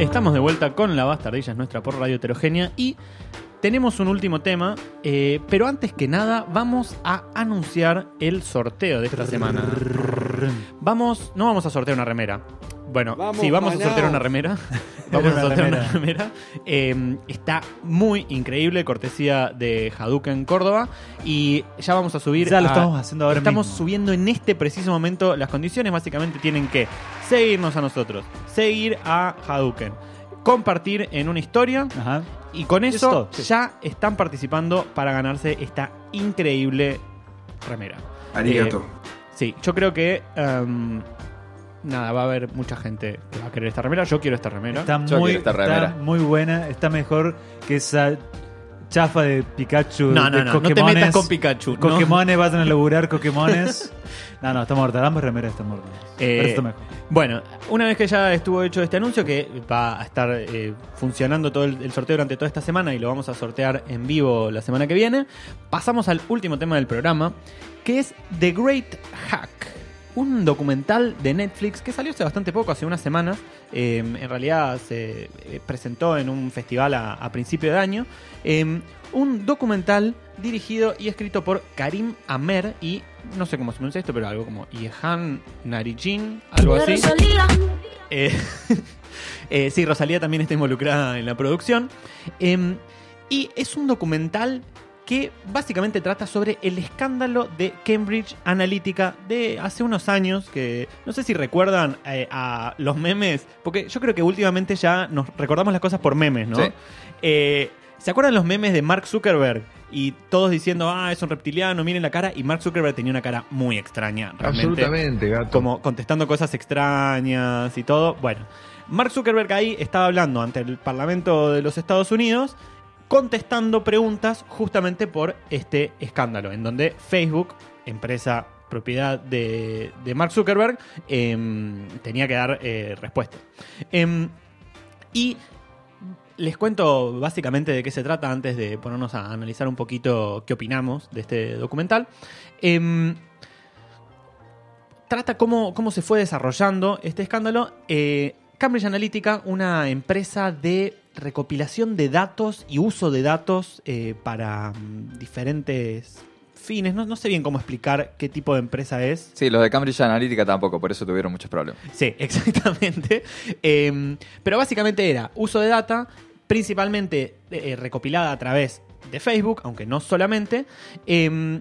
Estamos de vuelta con La Bastardilla, es nuestra por Radio Heterogénea y tenemos un último tema, eh, pero antes que nada vamos a anunciar el sorteo de esta semana. Vamos, no vamos a sortear una remera. Bueno, Vamos, sí, vamos a sortear una remera. Vamos a sortear una remera. Eh, está muy increíble, cortesía de Hadouken Córdoba. Y ya vamos a subir. Ya lo a- estamos haciendo ahora Estamos mismo. subiendo en este preciso momento las condiciones. Básicamente tienen que seguirnos a nosotros, seguir a Hadouken, compartir en una historia. Ajá. Y con eso sí. ya están participando para ganarse esta increíble remera. Arigato. Eh, Sí, yo creo que. em, nada, va a haber mucha gente que va a querer esta remera. Yo quiero esta remera. Está Yo muy, quiero esta está remera. muy buena. Está mejor que esa chafa de Pikachu. no, no, de no, no te Pokémones. metas con Pikachu. ¿no? Pokémones, vayan a laburar Pokémones. no, no, está muerta. Dame remera, está muerta. Eh, Pero está mejor. Bueno, una vez que ya estuvo hecho este anuncio, que va a estar eh, funcionando todo el, el sorteo durante toda esta semana y lo vamos a sortear en vivo la semana que viene, pasamos al último tema del programa, que es The Great Hack. Un documental de Netflix que salió hace bastante poco, hace unas semanas. Eh, en realidad se eh, presentó en un festival a, a principio de año. Eh, un documental dirigido y escrito por Karim Amer y no sé cómo se pronuncia esto, pero algo como Yehan Narijin, algo así. Eh, eh, sí, Rosalía también está involucrada en la producción. Em, y es un documental que básicamente trata sobre el escándalo de Cambridge Analytica de hace unos años, que no sé si recuerdan eh, a los memes, porque yo creo que últimamente ya nos recordamos las cosas por memes, ¿no? Sí. Eh, ¿Se acuerdan los memes de Mark Zuckerberg? Y todos diciendo, ah, es un reptiliano, miren la cara. Y Mark Zuckerberg tenía una cara muy extraña. Realmente Absolutamente, gato. como contestando cosas extrañas y todo. Bueno, Mark Zuckerberg ahí estaba hablando ante el Parlamento de los Estados Unidos, contestando preguntas justamente por este escándalo, en donde Facebook, empresa propiedad de, Mark Zuckerberg, em, tenía que dar eh, respuesta. Em, y les cuento básicamente de qué se trata antes de ponernos a analizar un poquito qué opinamos de este documental. Em, trata cómo, cómo se fue desarrollando este escándalo. Eh, Cambridge Analytica, una empresa de recopilación de datos y uso de datos eh, para mm, diferentes fines. No, no sé bien cómo explicar qué tipo de empresa es. Sí, los de Cambridge Analytica tampoco, por eso tuvieron muchos problemas. Sí, exactamente. Eh, pero básicamente era uso de data, principalmente eh, recopilada a través de Facebook, aunque no solamente. Eh,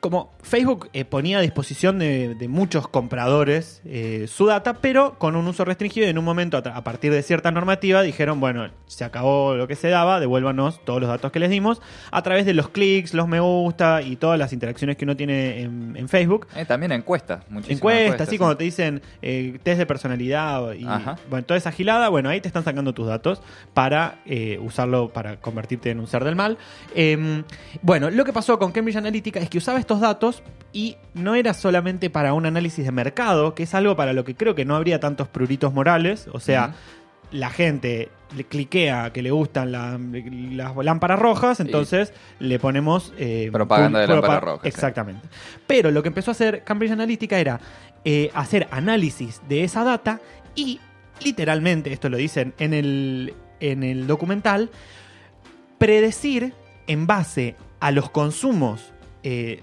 como Facebook eh, ponía a disposición de, de muchos compradores eh, su data, pero con un uso restringido y en un momento a, partir de cierta normativa dijeron, bueno, se acabó lo que se daba, devuélvanos todos los datos que les dimos a través de los clics, los me gusta y todas las interacciones que uno tiene en, en Facebook. Eh, también encuestas, muchísimas Encuestas, así sí. cuando te dicen eh, test de personalidad y bueno, toda esa gilada, bueno, ahí te están sacando tus datos para usarlo para convertirte en un ser del mal. Eh, bueno, lo que pasó con Cambridge Analytica es que usaba estos datos y no era solamente para un análisis de mercado, que es algo para lo que creo que no habría tantos pruritos morales, o sea, la gente le cliquea que le gustan la- las lámparas rojas, entonces le ponemos eh, Propaganda de lámparas rojas, sí. Exactamente. Pero lo que empezó a hacer Cambridge Analytica era eh, hacer análisis de esa data y literalmente, esto lo dicen en el, en el documental, predecir en base a los consumos eh,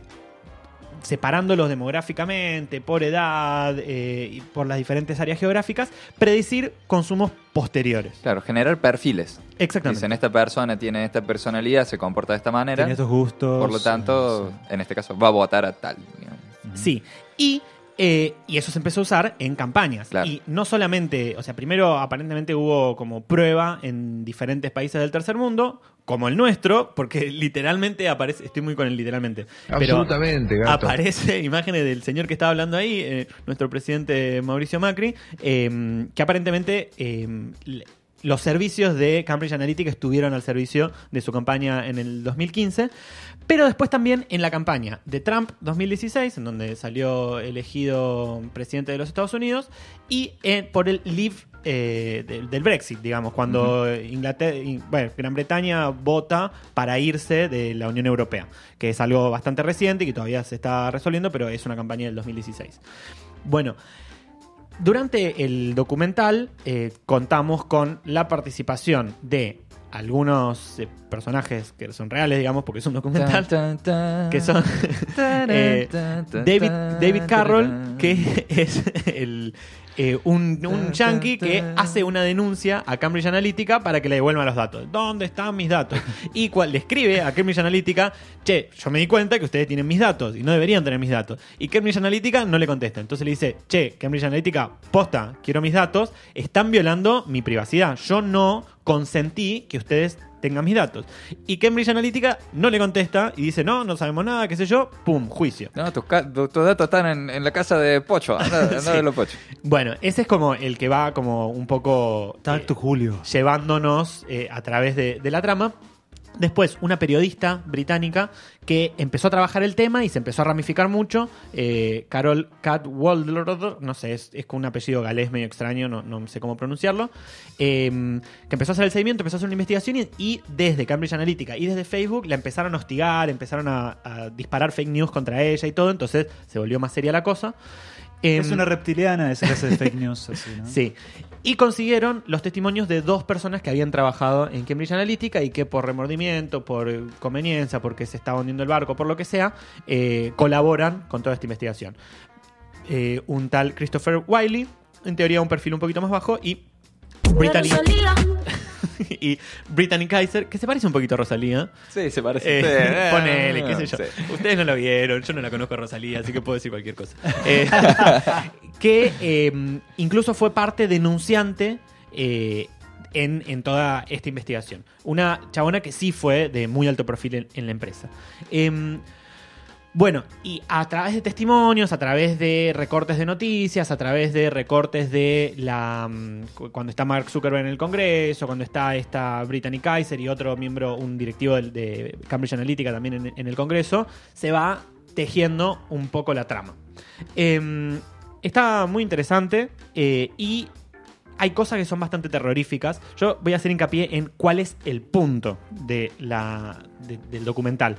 separándolos demográficamente, por edad eh, y por las diferentes áreas geográficas, predecir consumos posteriores. Claro, generar perfiles. Exactamente. Dicen, esta persona tiene esta personalidad, se comporta de esta manera. Tiene estos gustos. Por lo tanto, en este caso, va a votar a tal. Sí. Y, eh, y eso se empezó a usar en campañas. Claro. Y no solamente, o sea, primero aparentemente hubo como prueba en diferentes países del tercer mundo, como el nuestro, porque literalmente aparece, estoy muy con el literalmente, pero Absolutamente, gato. aparece imágenes del señor que estaba hablando ahí, eh, nuestro presidente Mauricio Macri, eh, que aparentemente eh, los servicios de Cambridge Analytica estuvieron al servicio de su campaña en el 2015, pero después también en la campaña de Trump 2016, en donde salió elegido presidente de los Estados Unidos, y eh, por el Leave eh, del, del Brexit, digamos, cuando Inglaterra, in- bueno, Gran Bretaña vota para irse de la Unión Europea, que es algo bastante reciente y que todavía se está resolviendo, pero es una campaña del 2016. Bueno, Durante el documental eh, contamos con la participación de algunos eh, personajes que son reales, digamos, porque es un documental, que son eh, David, David Carroll, que es el, eh, un, un yankee que hace una denuncia a Cambridge Analytica para que le devuelvan los datos. ¿Dónde están mis datos? Y cual le escribe a Cambridge Analytica, che, yo me di cuenta que ustedes tienen mis datos y no deberían tener mis datos. Y Cambridge Analytica no le contesta. Entonces le dice, che, Cambridge Analytica, posta, quiero mis datos, están violando mi privacidad. Yo no consentí que ustedes tengan mis datos. Y Cambridge Analytica no le contesta y dice, no, no sabemos nada, qué sé yo, pum, juicio. No, tus, datos están en, en la casa de Pocho. Anda, anda Sí. de los Pocho. Bueno, ese es como el que va como un poco... Talk eh, Julio. llevándonos eh, a través de, de la trama. Después, una periodista británica que empezó a trabajar el tema y se empezó a ramificar mucho. eh, Carol Cadwalder, no sé, es, es con un apellido galés medio extraño, no, no sé cómo pronunciarlo. eh, que empezó a hacer el seguimiento, empezó a hacer una investigación y, desde Cambridge Analytica y desde Facebook la empezaron a hostigar, empezaron a disparar fake news contra ella y todo. Entonces se volvió más seria la cosa. Es Em, una reptiliana, esa clase de fake news. Así, ¿no? Sí. Y consiguieron los testimonios de dos personas que habían trabajado en Cambridge Analytica y que por remordimiento, por conveniencia, porque se estaba hundiendo el barco, por lo que sea, eh, colaboran con toda esta investigación. Eh, un tal Christopher Wiley, en teoría un perfil un poquito más bajo, y Brittany, y Brittany Kaiser, que se parece un poquito a Rosalía. Sí, se parece. Eh, ponele, qué sé yo. Sí. Ustedes no lo vieron, yo no la conozco a Rosalía, así que puedo decir cualquier cosa. Eh, que eh, incluso fue parte denunciante eh, en, en toda esta investigación. Una chabona que sí fue de muy alto perfil en, en la empresa. Bueno, y a través de testimonios, a través de recortes de noticias, a través de recortes de la mm, cu- cuando está Mark Zuckerberg en el Congreso, cuando está esta Brittany Kaiser y otro miembro, un directivo de Cambridge Analytica también en, el Congreso, se va tejiendo un poco la trama. Em, está muy interesante eh, y hay cosas que son bastante terroríficas. Yo voy a hacer hincapié en cuál es el punto de la, de- del documental.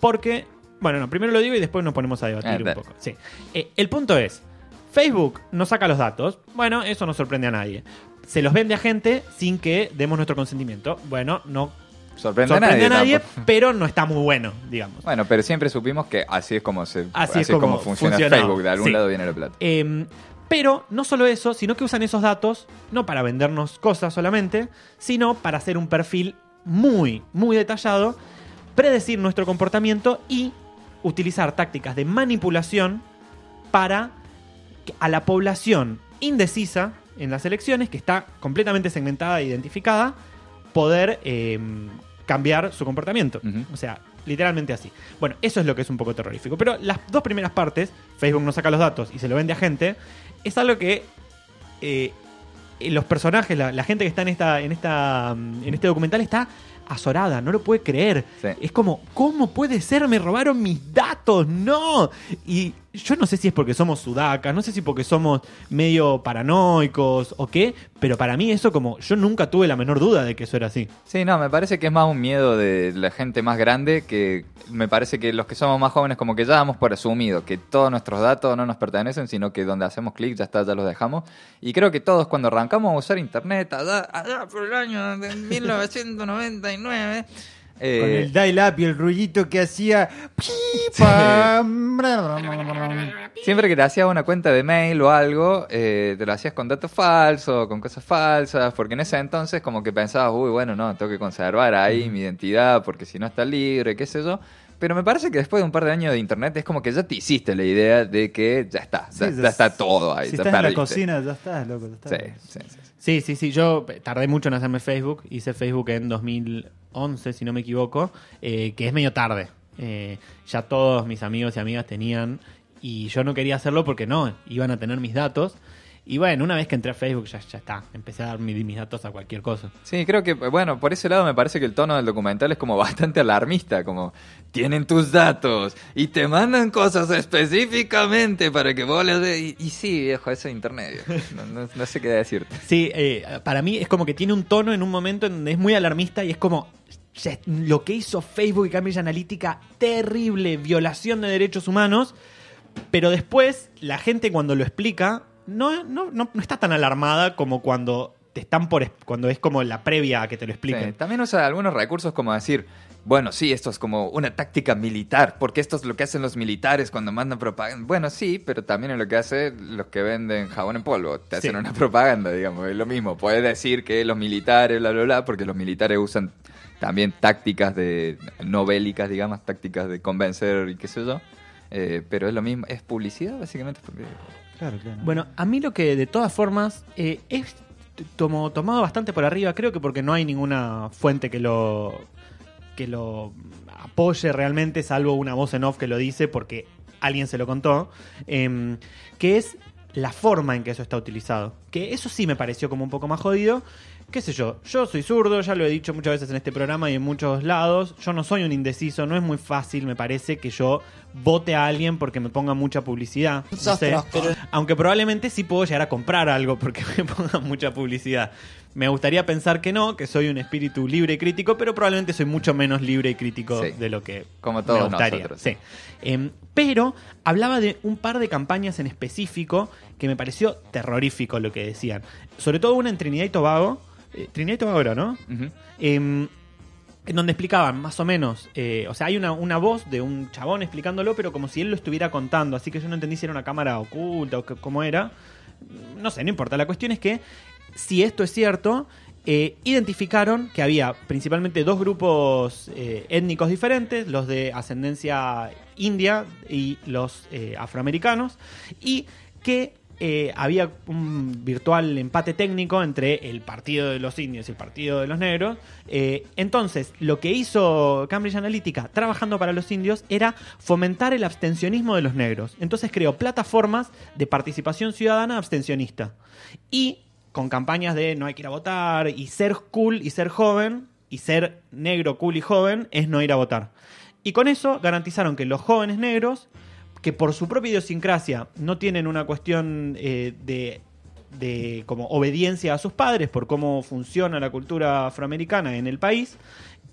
Porque, bueno, no, primero lo digo y después nos ponemos a debatir un poco. Sí. Eh, el punto es, Facebook nos saca los datos. Bueno, eso no sorprende a nadie. Se los vende a gente sin que demos nuestro consentimiento. Bueno, no Sorprende, sorprende a nadie, tampoco. pero no está muy bueno, digamos. Bueno, pero siempre supimos que así es como se Así es como funciona. Facebook, de algún Sí. lado viene la plata. Eh, pero no solo eso, sino que usan esos datos no para vendernos cosas solamente, sino para hacer un perfil muy, muy detallado, predecir nuestro comportamiento y utilizar tácticas de manipulación para a la población indecisa en las elecciones, que está completamente segmentada e identificada, poder eh, cambiar su comportamiento. O sea, literalmente así. Bueno, eso es lo que es un poco terrorífico. Pero las dos primeras partes, Facebook no saca los datos y se lo vende a gente, es algo que eh, eh, los personajes, la, la gente que está en esta, en esta, mm, en este documental está azorada, no lo puede creer. Sí. Es como, ¿cómo puede ser? Me robaron mis datos, no. Y yo no sé si es porque somos sudacas, no sé si porque somos medio paranoicos o qué, pero para mí eso como, yo nunca tuve la menor duda de que eso era así. Sí, no, me parece que es más un miedo de la gente más grande que me parece que los que somos más jóvenes como que ya damos por asumido que todos nuestros datos no nos pertenecen, sino que donde hacemos clic ya está, ya los dejamos. Y creo que todos cuando arrancamos a usar internet, allá, allá por el año de 1999, eh, Con el dial-up y el rullito que hacía. Siempre que te hacías una cuenta de mail o algo, eh, te lo hacías con datos falsos, con cosas falsas, porque en ese entonces como que pensabas, uy, bueno, no, tengo que conservar ahí mi identidad porque si no está libre, qué sé yo. Pero me parece que después de un par de años de internet es como que ya te hiciste la idea de que ya está, ya, Sí, ya está todo ahí. Si ya estás en la perdiste. cocina, ya estás, loco. ya estás. Sí, sí, sí. Sí, sí, sí. Yo tardé mucho en hacerme Facebook. Hice Facebook en 2011, si no me equivoco, eh, que es medio tarde. Eh, ya todos mis amigos y amigas tenían y yo no quería hacerlo porque no, iban a tener mis datos. Y bueno, una vez que entré a Facebook ya, ya está. Empecé a dar mi- mis datos a cualquier cosa. Sí, creo que, bueno, por ese lado me parece que el tono del documental es como bastante alarmista, como tienen tus datos y te mandan cosas específicamente para que vos les. Y, y sí, viejo, eso es internet, viejo. No, no- no sé qué decirte. Sí, eh, para mí es como que tiene un tono en un momento en donde es muy alarmista y es como lo que hizo Facebook y Cambridge Analytica, terrible violación de derechos humanos. Pero después, la gente cuando lo explica, no, no, no, no está tan alarmada como cuando te están por cuando es como la previa a que te lo Sí, expliquen. también usa algunos recursos como decir, bueno, sí, esto es como una táctica militar, porque esto es lo que hacen los militares cuando mandan propaganda. Bueno, sí, pero también es lo que hacen los que venden jabón en polvo. Te hacen una propaganda, digamos, es lo mismo. Puedes decir que los militares, bla, bla, bla, porque los militares usan también tácticas de no bélicas, digamos, tácticas de convencer y qué sé yo. Eh, pero es lo mismo, es publicidad básicamente. Porque... Claro, claro. Bueno, a mí lo que de todas formas eh, es tomo- tomado bastante por arriba, creo que porque no hay ninguna fuente que lo que lo apoye realmente, salvo una voz en off que lo dice porque alguien se lo contó, em, que es la forma en que eso está utilizado. Que eso sí me pareció como un poco más jodido. Qué sé yo, yo soy zurdo, ya lo he dicho muchas veces en este programa y en muchos lados. Yo no soy un indeciso, no es muy fácil, me parece, que yo vote a alguien porque me ponga mucha publicidad. No sé. Aunque probablemente sí puedo llegar a comprar algo porque me ponga mucha publicidad. Me gustaría pensar que no, que soy un espíritu libre y crítico, pero probablemente soy mucho menos libre y crítico Sí. de lo que Como todos me gustaría. nosotros. Sí. Em, pero hablaba de un par de campañas en específico que me pareció terrorífico lo que decían. Sobre todo una en Trinidad y Tobago. Eh, Trinidad y Tobago era, ¿no? Em, en donde explicaban más o menos, eh, o sea, hay una, una voz de un chabón explicándolo, pero como si él lo estuviera contando, así que yo no entendí si era una cámara oculta o cómo era. No sé, no importa. La cuestión es que, si esto es cierto, eh, identificaron que había principalmente dos grupos eh, étnicos diferentes, los de ascendencia india y los afroamericanos, y que eh, había un virtual empate técnico entre el partido de los indios y el partido de los negros. Eh, entonces, lo que hizo Cambridge Analytica trabajando para los indios era fomentar el abstencionismo de los negros. Entonces creó plataformas de participación ciudadana abstencionista. Y con campañas de no hay que ir a votar y ser cool y ser joven y ser negro, cool y joven es no ir a votar. Y con eso garantizaron que los jóvenes negros que por su propia idiosincrasia no tienen una cuestión eh, de, de como obediencia a sus padres por cómo funciona la cultura afroamericana en el país,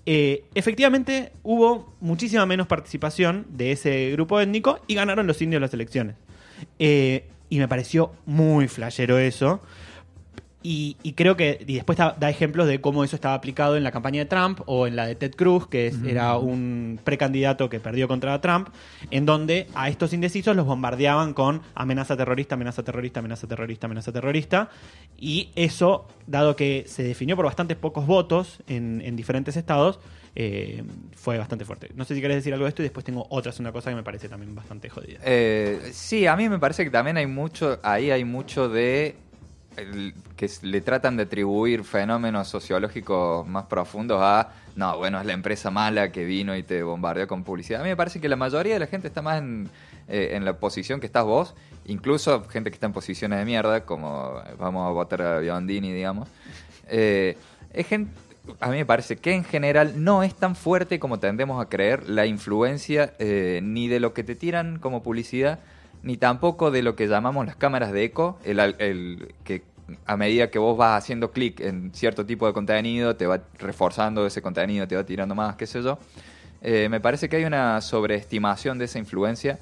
eh, efectivamente hubo muchísima menos participación de ese grupo étnico y ganaron los indios las elecciones. Eh, y me pareció muy flashero eso. Y, y creo que, y después da, da ejemplos de cómo eso estaba aplicado en la campaña de Trump o en la de Ted Cruz, que es- era un precandidato que perdió contra Trump, en donde a estos indecisos los bombardeaban con amenaza terrorista, amenaza terrorista, amenaza terrorista, amenaza terrorista. Y eso, dado que se definió por bastantes pocos votos en, en diferentes estados, eh, fue bastante fuerte. No sé si querés decir algo de esto y después tengo otra, es una cosa que me parece también bastante jodida. Eh, sí, a mí me parece que también hay mucho, ahí hay mucho de que le tratan de atribuir fenómenos sociológicos más profundos a, no, bueno, es la empresa mala que vino y te bombardeó con publicidad. A mí me parece que la mayoría de la gente está más en, eh, en la posición que estás vos, incluso gente que está en posiciones de mierda, como eh, vamos a votar a Biondini, digamos. Eh, es gente, a mí me parece que en general no es tan fuerte como tendemos a creer la influencia eh, ni de lo que te tiran como publicidad, ni tampoco de lo que llamamos las cámaras de eco, el, el que a medida que vos vas haciendo clic en cierto tipo de contenido, te va reforzando ese contenido, te va tirando más, qué sé yo. Eh, me parece que hay una sobreestimación de esa influencia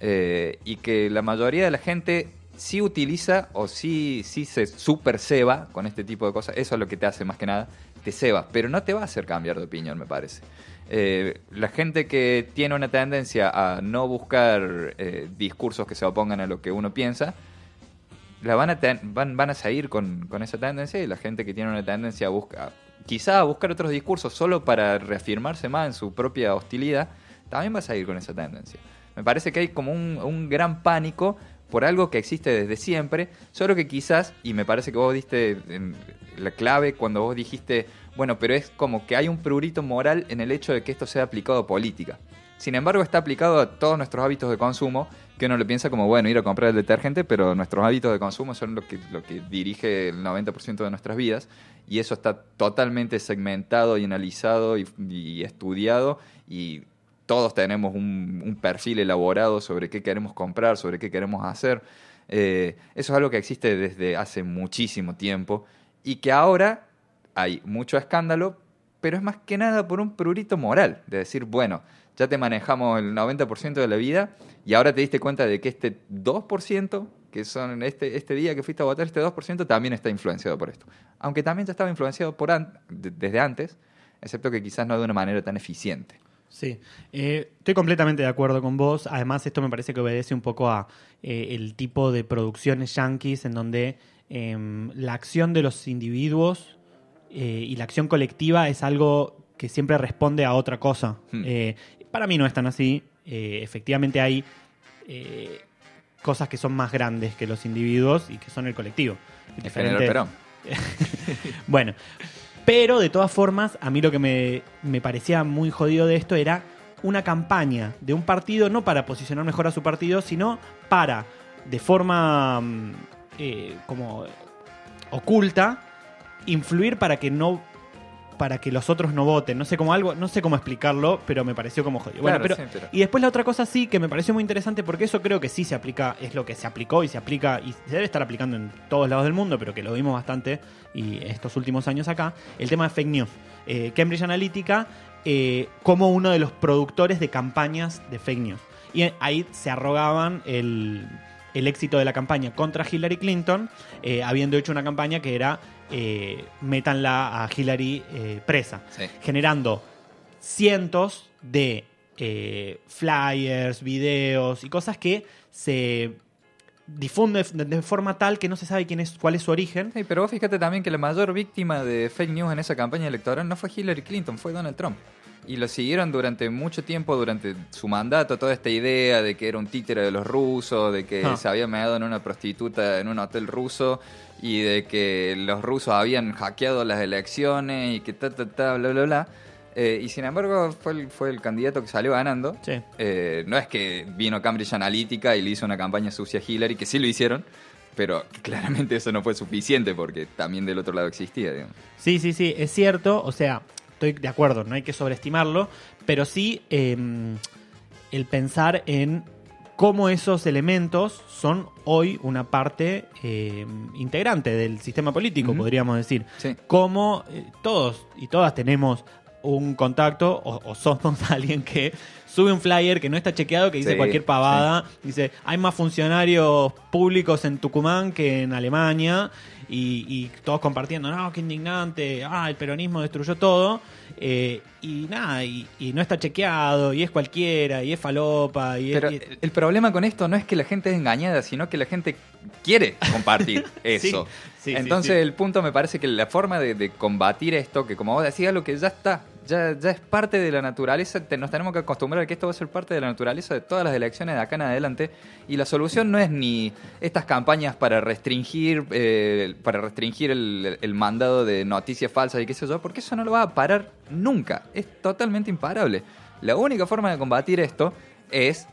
eh, y que la mayoría de la gente sí utiliza o sí, sí se super ceba con este tipo de cosas. Eso es lo que te hace más que nada, te ceba, pero no te va a hacer cambiar de opinión, me parece. Eh, la gente que tiene una tendencia a no buscar eh, discursos que se opongan a lo que uno piensa, la van a, ten- van, van a seguir con, con esa tendencia y la gente que tiene una tendencia a buscar, quizá a buscar otros discursos solo para reafirmarse más en su propia hostilidad, también va a seguir con esa tendencia. Me parece que hay como un, un gran pánico por algo que existe desde siempre, solo que quizás, y me parece que vos diste la clave cuando vos dijiste, bueno, pero es como que hay un prurito moral en el hecho de que esto sea aplicado a política. Sin embargo, está aplicado a todos nuestros hábitos de consumo, que uno lo piensa como, bueno, ir a comprar el detergente, pero nuestros hábitos de consumo son lo que, lo que dirige el 90% de nuestras vidas, y eso está totalmente segmentado y analizado y, y estudiado, y todos tenemos un, perfil elaborado sobre qué queremos comprar, sobre qué queremos hacer. Eh, eso es algo que existe desde hace muchísimo tiempo, y que ahora hay mucho escándalo, pero es más que nada por un prurito moral, de decir, bueno, ya te manejamos el 90% de la vida y ahora te diste cuenta de que este 2% que son este, este día que fuiste a votar, este 2% también está influenciado por esto. Aunque también ya estaba influenciado por desde antes, excepto que quizás no de una manera tan eficiente. Sí, Eh, estoy completamente de acuerdo con vos. Además, esto me parece que obedece un poco a eh, el tipo de producciones yankees en donde em, la acción de los individuos eh, y la acción colectiva es algo que siempre responde a otra cosa. Hmm. Para mí no es tan así. Efectivamente hay eh, cosas que son más grandes que los individuos y que son el colectivo. El general Diferentes- Perón. bueno, pero de todas formas, a mí lo que me, me parecía muy jodido de esto era una campaña de un partido, no para posicionar mejor a su partido, sino para, de forma mm, eh, como oculta, influir para que no para que los otros no voten. No sé cómo algo, no sé cómo explicarlo, pero me pareció como jodido. Bueno, Claro, pero, sí, pero- y después la otra cosa sí que me pareció muy interesante porque eso creo que sí se aplica, es lo que se aplicó y se aplica y se debe estar aplicando en todos lados del mundo, pero que lo vimos bastante y estos últimos años acá, el tema de fake news. Eh, Cambridge Analytica eh, como uno de los productores de campañas de fake news. Y ahí se arrogaban el, el éxito de la campaña contra Hillary Clinton, eh, habiendo hecho una campaña que era eh, métanla a Hillary eh, presa Sí. generando cientos de eh, flyers, videos y cosas que se difunden de, forma tal que no se sabe quién es, cuál es su origen. Sí, pero vos fíjate también que la mayor víctima de fake news en esa campaña electoral no fue Hillary Clinton, fue Donald Trump. Y lo siguieron durante mucho tiempo, durante su mandato, toda esta idea de que era un títere de los rusos, de que Ah. se había meado en una prostituta en un hotel ruso y de que los rusos habían hackeado las elecciones y que ta, ta, ta, bla, bla, bla. Eh, y sin embargo fue el, fue el candidato que salió ganando. Sí. Eh, no es que vino Cambridge Analytica y le hizo una campaña sucia a Hillary, que sí lo hicieron, pero claramente eso no fue suficiente porque también del otro lado existía. digamos. Sí, sí, sí, es cierto. O sea, estoy de acuerdo, no hay que sobreestimarlo, pero sí eh, el pensar en cómo esos elementos son hoy una parte eh, integrante del sistema político, podríamos decir. Sí. Cómo eh, todos y todas tenemos un contacto o, o somos alguien que sube un flyer que no está chequeado, que dice Sí, cualquier pavada, dice, hay más funcionarios públicos en Tucumán que en Alemania, y, y todos compartiendo, no, qué indignante, ah, el peronismo destruyó todo, eh, y nada, y, y no está chequeado, y es cualquiera, y es falopa, y es- y- el el problema con esto no es que la gente es engañada, sino que la gente quiere compartir eso. sí, sí, Entonces sí. el punto me parece que la forma de, de combatir esto, que como vos decías, lo que ya está, ya, es parte de la naturaleza, nos tenemos que acostumbrar a que esto va a ser parte de la naturaleza de todas las elecciones de acá en adelante, y la solución no es ni estas campañas para restringir, eh, para restringir el, el mandado de noticias falsas y qué sé yo, porque eso no lo va a parar nunca, es totalmente imparable. La única forma de combatir esto es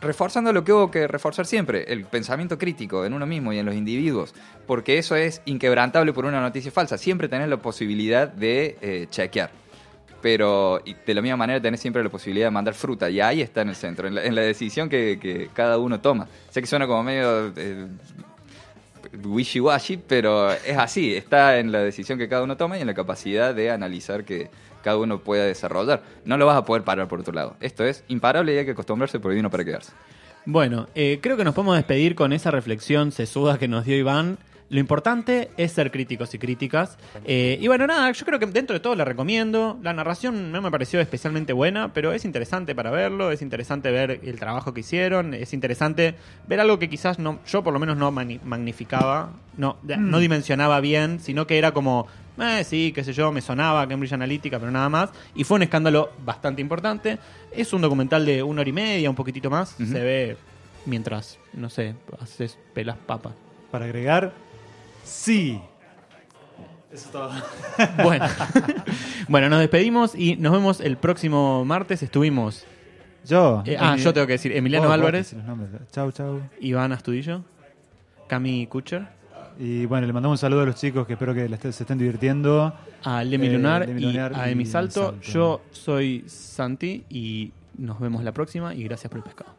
reforzando lo que hubo que reforzar siempre, el pensamiento crítico en uno mismo y en los individuos, porque eso es inquebrantable por una noticia falsa. Siempre tenés la posibilidad de eh, chequear. Pero de la misma manera tenés siempre la posibilidad de mandar fruta, y ahí está en el centro, en la, decisión que, cada uno toma. Sé que suena como medio eh, wishy-washy, pero es así, está en la decisión que cada uno toma y en la capacidad de analizar que cada uno pueda desarrollar. No lo vas a poder parar por otro lado. Esto es imparable y hay que acostumbrarse porque vino para quedarse. Bueno, eh, creo que nos podemos despedir con esa reflexión sesuda que nos dio Iván. Lo importante es ser críticos y críticas. Eh, y bueno, nada, yo creo que dentro de todo la recomiendo. La narración no me pareció especialmente buena, pero es interesante para verlo, es interesante ver el trabajo que hicieron, es interesante ver algo que quizás no, yo por lo menos no magnificaba, no, no dimensionaba bien, sino que era como, eh, sí, qué sé yo, me sonaba Cambridge Analytica, pero nada más. Y fue un escándalo bastante importante. Es un documental de una hora y media, un poquitito más. Ujú. Se ve mientras, no sé, haces pelas papas. Para agregar, sí. Eso es todo. Bueno. bueno, nos despedimos y nos vemos el próximo martes. Estuvimos. Yo. eh, ah, yo tengo que decir Emiliano Vos, Álvarez, los. Chau, chau. Iván Astudillo, Cami Kucher, Y bueno, le mandamos un saludo a los chicos que espero que se estén divirtiendo. a Lemi Eh, Lunar Lemi y Lunar a Emi Salto. Salto. Yo soy Santi y nos vemos la próxima y gracias por el pescado.